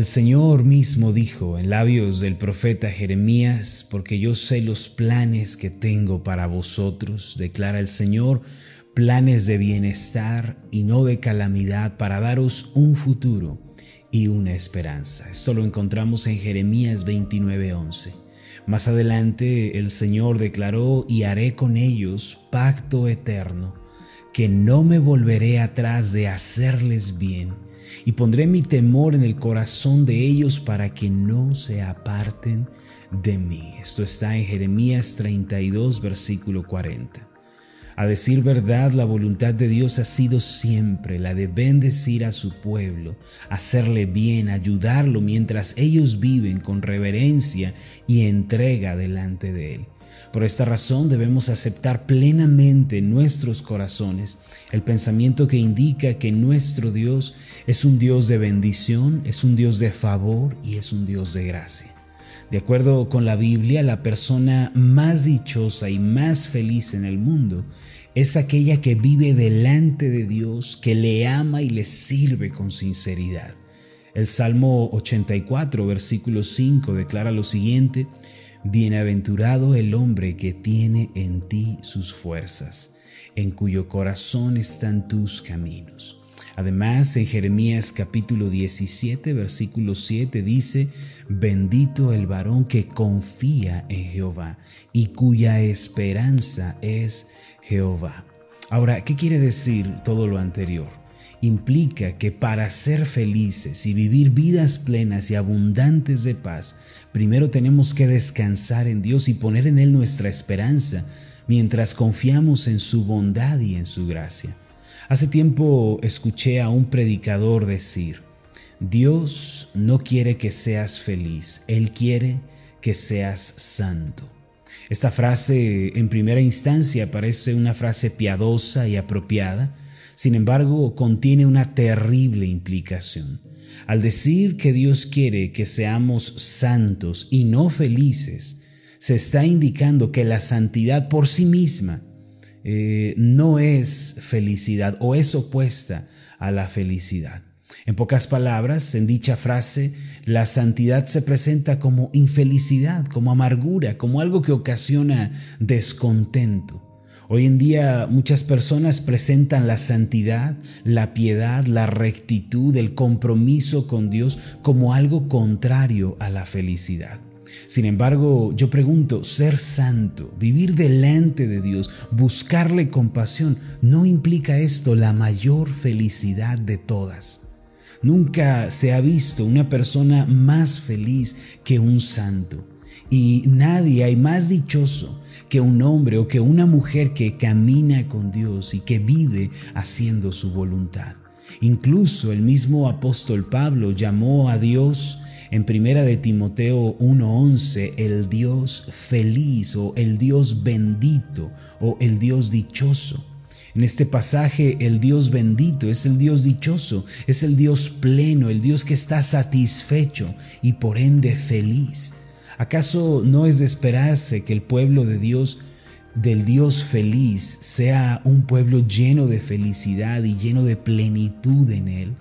El Señor mismo dijo en labios del profeta Jeremías, porque yo sé los planes que tengo para vosotros, declara el Señor, planes de bienestar y no de calamidad para daros un futuro y una esperanza. Esto lo encontramos en Jeremías 29:11. Más adelante el Señor declaró, y haré con ellos pacto eterno, que no me volveré atrás de hacerles bien y pondré mi temor en el corazón de ellos para que no se aparten de mí. Esto está en Jeremías 32, versículo 40. A decir verdad, la voluntad de Dios ha sido siempre la de bendecir a su pueblo, hacerle bien, ayudarlo mientras ellos viven con reverencia y entrega delante de Él. Por esta razón debemos aceptar plenamente en nuestros corazones el pensamiento que indica que nuestro Dios es un Dios de bendición, es un Dios de favor y es un Dios de gracia. De acuerdo con la Biblia, la persona más dichosa y más feliz en el mundo es aquella que vive delante de Dios, que le ama y le sirve con sinceridad. El Salmo 84, versículo 5 declara lo siguiente, Bienaventurado el hombre que tiene en ti sus fuerzas, en cuyo corazón están tus caminos. Además, en Jeremías capítulo 17, versículo 7 dice, bendito el varón que confía en Jehová y cuya esperanza es Jehová. Ahora, ¿qué quiere decir todo lo anterior? Implica que para ser felices y vivir vidas plenas y abundantes de paz, primero tenemos que descansar en Dios y poner en Él nuestra esperanza mientras confiamos en su bondad y en su gracia. Hace tiempo escuché a un predicador decir, Dios no quiere que seas feliz, Él quiere que seas santo. Esta frase en primera instancia parece una frase piadosa y apropiada, sin embargo, contiene una terrible implicación. Al decir que Dios quiere que seamos santos y no felices, se está indicando que la santidad por sí misma eh, no es felicidad o es opuesta a la felicidad. En pocas palabras, en dicha frase, la santidad se presenta como infelicidad, como amargura, como algo que ocasiona descontento. Hoy en día muchas personas presentan la santidad, la piedad, la rectitud, el compromiso con Dios como algo contrario a la felicidad. Sin embargo, yo pregunto, ser santo, vivir delante de Dios, buscarle compasión, ¿no implica esto la mayor felicidad de todas? Nunca se ha visto una persona más feliz que un santo. Y nadie hay más dichoso que un hombre o que una mujer que camina con Dios y que vive haciendo su voluntad. Incluso el mismo apóstol Pablo llamó a Dios en primera de Timoteo 1:11 el Dios feliz o el Dios bendito o el Dios dichoso. En este pasaje el Dios bendito es el Dios dichoso, es el Dios pleno, el Dios que está satisfecho y por ende feliz. ¿Acaso no es de esperarse que el pueblo de Dios, del Dios feliz, sea un pueblo lleno de felicidad y lleno de plenitud en él?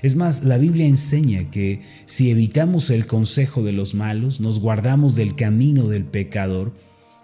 Es más, la Biblia enseña que si evitamos el consejo de los malos, nos guardamos del camino del pecador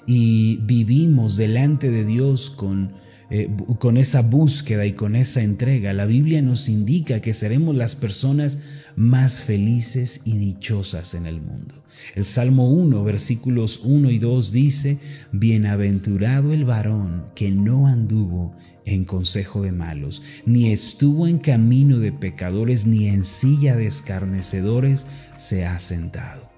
y vivimos delante de Dios con eh, con esa búsqueda y con esa entrega, la Biblia nos indica que seremos las personas más felices y dichosas en el mundo. El Salmo 1, versículos 1 y 2 dice, Bienaventurado el varón que no anduvo en consejo de malos, ni estuvo en camino de pecadores, ni en silla de escarnecedores se ha sentado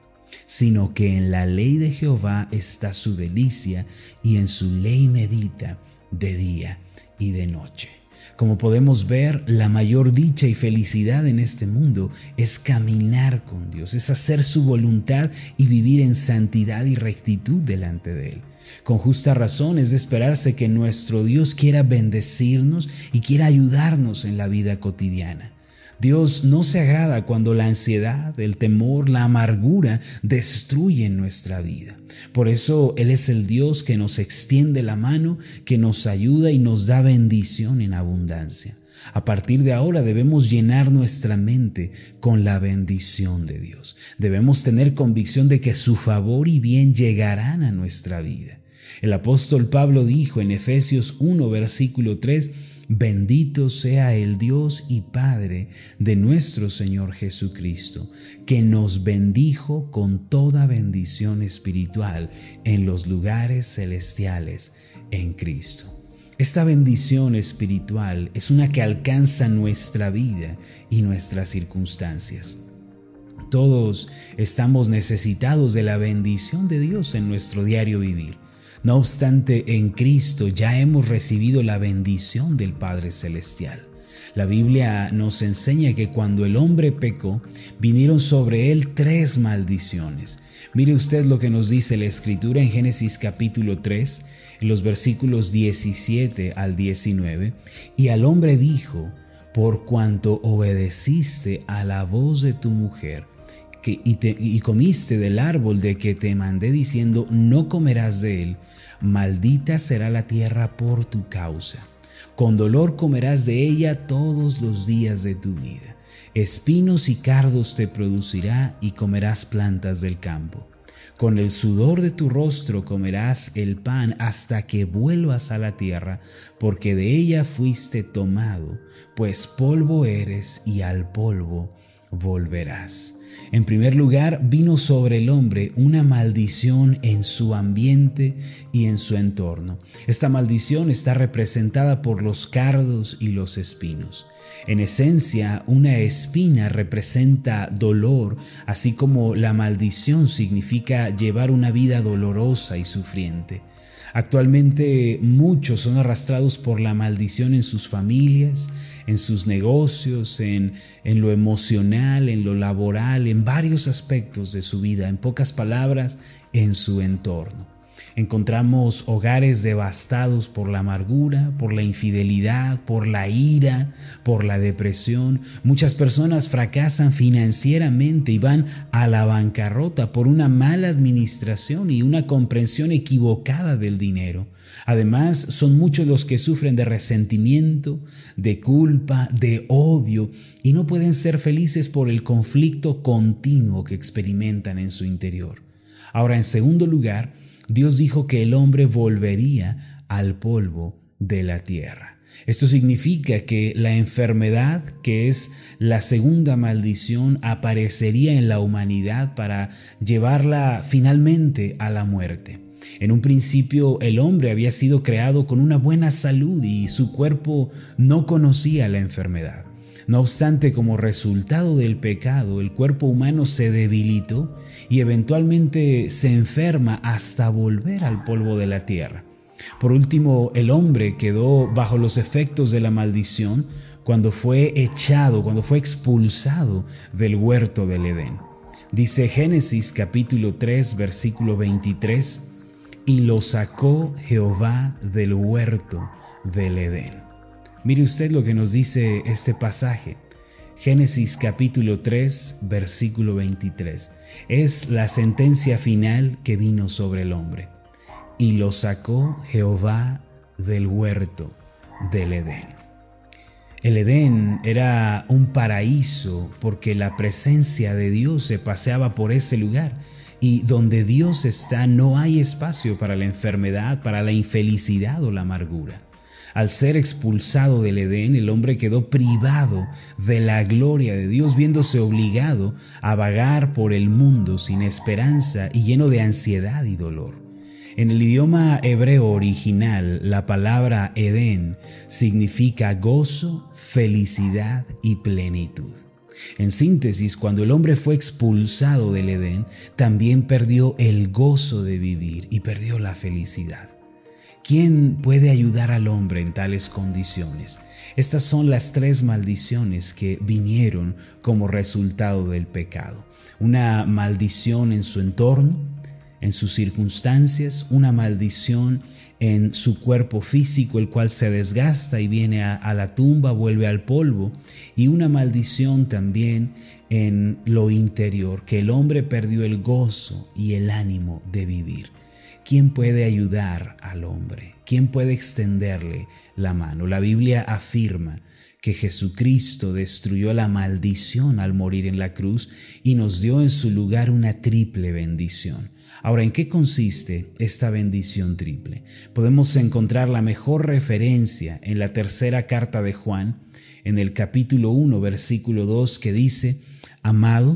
sino que en la ley de Jehová está su delicia y en su ley medita de día y de noche. Como podemos ver, la mayor dicha y felicidad en este mundo es caminar con Dios, es hacer su voluntad y vivir en santidad y rectitud delante de Él. Con justa razón es de esperarse que nuestro Dios quiera bendecirnos y quiera ayudarnos en la vida cotidiana. Dios no se agrada cuando la ansiedad, el temor, la amargura destruyen nuestra vida. Por eso Él es el Dios que nos extiende la mano, que nos ayuda y nos da bendición en abundancia. A partir de ahora debemos llenar nuestra mente con la bendición de Dios. Debemos tener convicción de que su favor y bien llegarán a nuestra vida. El apóstol Pablo dijo en Efesios 1, versículo 3, Bendito sea el Dios y Padre de nuestro Señor Jesucristo, que nos bendijo con toda bendición espiritual en los lugares celestiales en Cristo. Esta bendición espiritual es una que alcanza nuestra vida y nuestras circunstancias. Todos estamos necesitados de la bendición de Dios en nuestro diario vivir. No obstante, en Cristo ya hemos recibido la bendición del Padre Celestial. La Biblia nos enseña que cuando el hombre pecó, vinieron sobre él tres maldiciones. Mire usted lo que nos dice la Escritura en Génesis capítulo 3, los versículos 17 al 19, y al hombre dijo, por cuanto obedeciste a la voz de tu mujer, y, y comiste del árbol de que te mandé diciendo, no comerás de él, maldita será la tierra por tu causa. Con dolor comerás de ella todos los días de tu vida. Espinos y cardos te producirá y comerás plantas del campo. Con el sudor de tu rostro comerás el pan hasta que vuelvas a la tierra, porque de ella fuiste tomado, pues polvo eres y al polvo volverás. En primer lugar, vino sobre el hombre una maldición en su ambiente y en su entorno. Esta maldición está representada por los cardos y los espinos. En esencia, una espina representa dolor, así como la maldición significa llevar una vida dolorosa y sufriente. Actualmente muchos son arrastrados por la maldición en sus familias, en sus negocios, en, en, lo emocional, en lo laboral, en varios aspectos de su vida, en pocas palabras, en su entorno. Encontramos hogares devastados por la amargura, por la infidelidad, por la ira, por la depresión. Muchas personas fracasan financieramente y van a la bancarrota por una mala administración y una comprensión equivocada del dinero. Además, son muchos los que sufren de resentimiento, de culpa, de odio y no pueden ser felices por el conflicto continuo que experimentan en su interior. Ahora, en segundo lugar, Dios dijo que el hombre volvería al polvo de la tierra. Esto significa que la enfermedad, que es la segunda maldición, aparecería en la humanidad para llevarla finalmente a la muerte. En un principio el hombre había sido creado con una buena salud y su cuerpo no conocía la enfermedad. No obstante, como resultado del pecado, el cuerpo humano se debilitó y eventualmente se enferma hasta volver al polvo de la tierra. Por último, el hombre quedó bajo los efectos de la maldición cuando fue echado, cuando fue expulsado del huerto del Edén. Dice Génesis capítulo 3 versículo 23, y lo sacó Jehová del huerto del Edén. Mire usted lo que nos dice este pasaje. Génesis capítulo 3, versículo 23. Es la sentencia final que vino sobre el hombre. Y lo sacó Jehová del huerto del Edén. El Edén era un paraíso porque la presencia de Dios se paseaba por ese lugar y donde Dios está no hay espacio para la enfermedad, para la infelicidad o la amargura. Al ser expulsado del Edén, el hombre quedó privado de la gloria de Dios, viéndose obligado a vagar por el mundo sin esperanza y lleno de ansiedad y dolor. En el idioma hebreo original, la palabra Edén significa gozo, felicidad y plenitud. En síntesis, cuando el hombre fue expulsado del Edén, también perdió el gozo de vivir y perdió la felicidad. ¿Quién puede ayudar al hombre en tales condiciones? Estas son las tres maldiciones que vinieron como resultado del pecado. Una maldición en su entorno, en sus circunstancias, una maldición en su cuerpo físico, el cual se desgasta y viene a, la tumba, vuelve al polvo, y una maldición también en lo interior, que el hombre perdió el gozo y el ánimo de vivir. ¿Quién puede ayudar al hombre? ¿Quién puede extenderle la mano? La Biblia afirma que Jesucristo destruyó la maldición al morir en la cruz y nos dio en su lugar una triple bendición. Ahora, ¿en qué consiste esta bendición triple? Podemos encontrar la mejor referencia en la tercera carta de Juan, en el capítulo 1, versículo 2, que dice, Amado,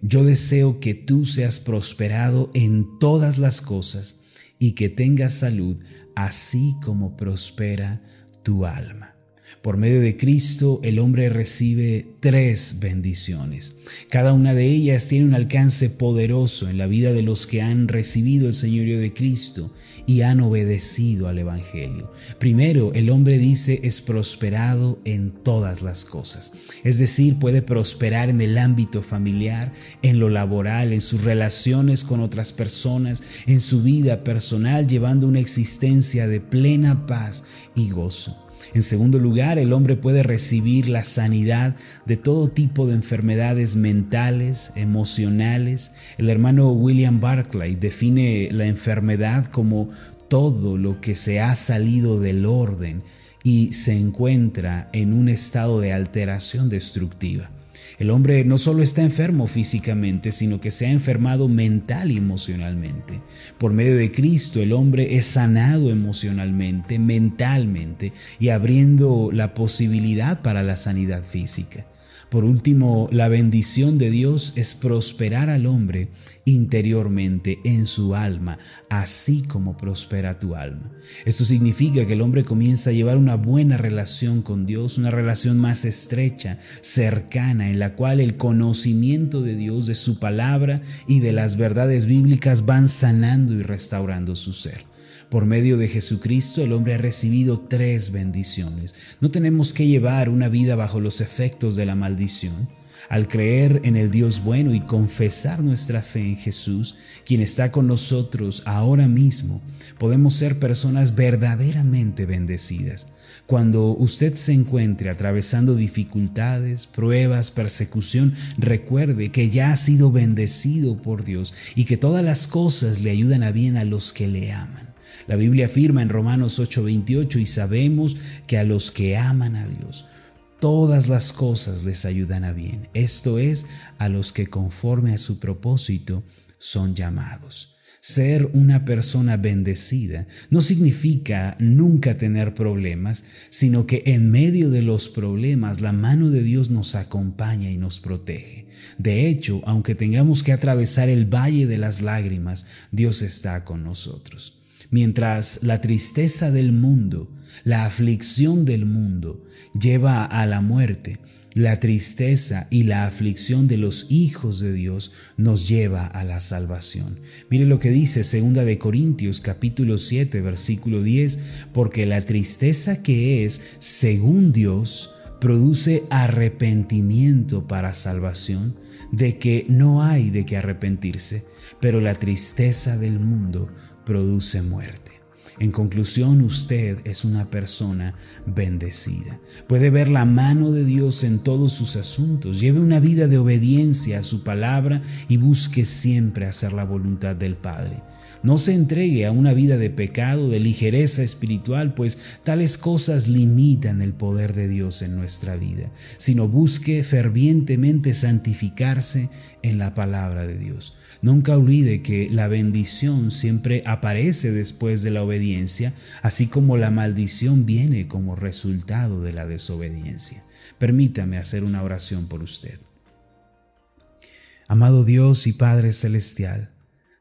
yo deseo que tú seas prosperado en todas las cosas y que tengas salud, así como prospera tu alma. Por medio de Cristo el hombre recibe tres bendiciones. Cada una de ellas tiene un alcance poderoso en la vida de los que han recibido el señorío de Cristo y han obedecido al Evangelio. Primero, el hombre dice es prosperado en todas las cosas. Es decir, puede prosperar en el ámbito familiar, en lo laboral, en sus relaciones con otras personas, en su vida personal, llevando una existencia de plena paz y gozo. En segundo lugar, el hombre puede recibir la sanidad de todo tipo de enfermedades mentales, emocionales. El hermano William Barclay define la enfermedad como todo lo que se ha salido del orden y se encuentra en un estado de alteración destructiva. El hombre no solo está enfermo físicamente, sino que se ha enfermado mental y emocionalmente. Por medio de Cristo el hombre es sanado emocionalmente, mentalmente y abriendo la posibilidad para la sanidad física. Por último, la bendición de Dios es prosperar al hombre interiormente en su alma, así como prospera tu alma. Esto significa que el hombre comienza a llevar una buena relación con Dios, una relación más estrecha, cercana, en la cual el conocimiento de Dios, de su palabra y de las verdades bíblicas van sanando y restaurando su ser. Por medio de Jesucristo el hombre ha recibido tres bendiciones. No tenemos que llevar una vida bajo los efectos de la maldición. Al creer en el Dios bueno y confesar nuestra fe en Jesús, quien está con nosotros ahora mismo, podemos ser personas verdaderamente bendecidas. Cuando usted se encuentre atravesando dificultades, pruebas, persecución, recuerde que ya ha sido bendecido por Dios y que todas las cosas le ayudan a bien a los que le aman. La Biblia afirma en Romanos 8:28 y sabemos que a los que aman a Dios, todas las cosas les ayudan a bien. Esto es, a los que conforme a su propósito son llamados. Ser una persona bendecida no significa nunca tener problemas, sino que en medio de los problemas la mano de Dios nos acompaña y nos protege. De hecho, aunque tengamos que atravesar el valle de las lágrimas, Dios está con nosotros mientras la tristeza del mundo, la aflicción del mundo lleva a la muerte, la tristeza y la aflicción de los hijos de Dios nos lleva a la salvación. Mire lo que dice 2 de Corintios capítulo 7 versículo 10, porque la tristeza que es según Dios produce arrepentimiento para salvación, de que no hay de qué arrepentirse, pero la tristeza del mundo produce muerte. En conclusión, usted es una persona bendecida. Puede ver la mano de Dios en todos sus asuntos. Lleve una vida de obediencia a su palabra y busque siempre hacer la voluntad del Padre. No se entregue a una vida de pecado, de ligereza espiritual, pues tales cosas limitan el poder de Dios en nuestra vida, sino busque fervientemente santificarse en la palabra de Dios. Nunca olvide que la bendición siempre aparece después de la obediencia, así como la maldición viene como resultado de la desobediencia. Permítame hacer una oración por usted. Amado Dios y Padre Celestial,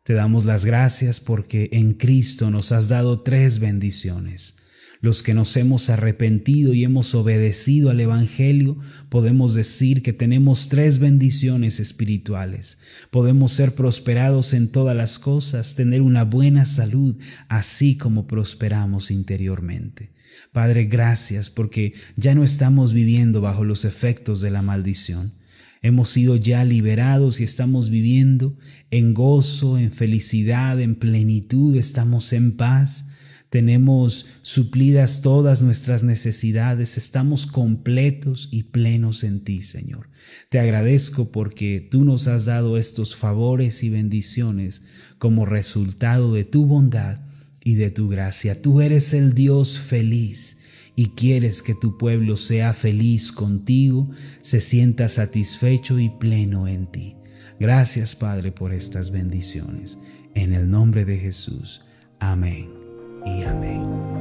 te damos las gracias porque en Cristo nos has dado tres bendiciones. Los que nos hemos arrepentido y hemos obedecido al Evangelio, podemos decir que tenemos tres bendiciones espirituales. Podemos ser prosperados en todas las cosas, tener una buena salud, así como prosperamos interiormente. Padre, gracias porque ya no estamos viviendo bajo los efectos de la maldición. Hemos sido ya liberados y estamos viviendo en gozo, en felicidad, en plenitud, estamos en paz. Tenemos suplidas todas nuestras necesidades, estamos completos y plenos en ti, Señor. Te agradezco porque tú nos has dado estos favores y bendiciones como resultado de tu bondad y de tu gracia. Tú eres el Dios feliz y quieres que tu pueblo sea feliz contigo, se sienta satisfecho y pleno en ti. Gracias, Padre, por estas bendiciones. En el nombre de Jesús. Amén y amén.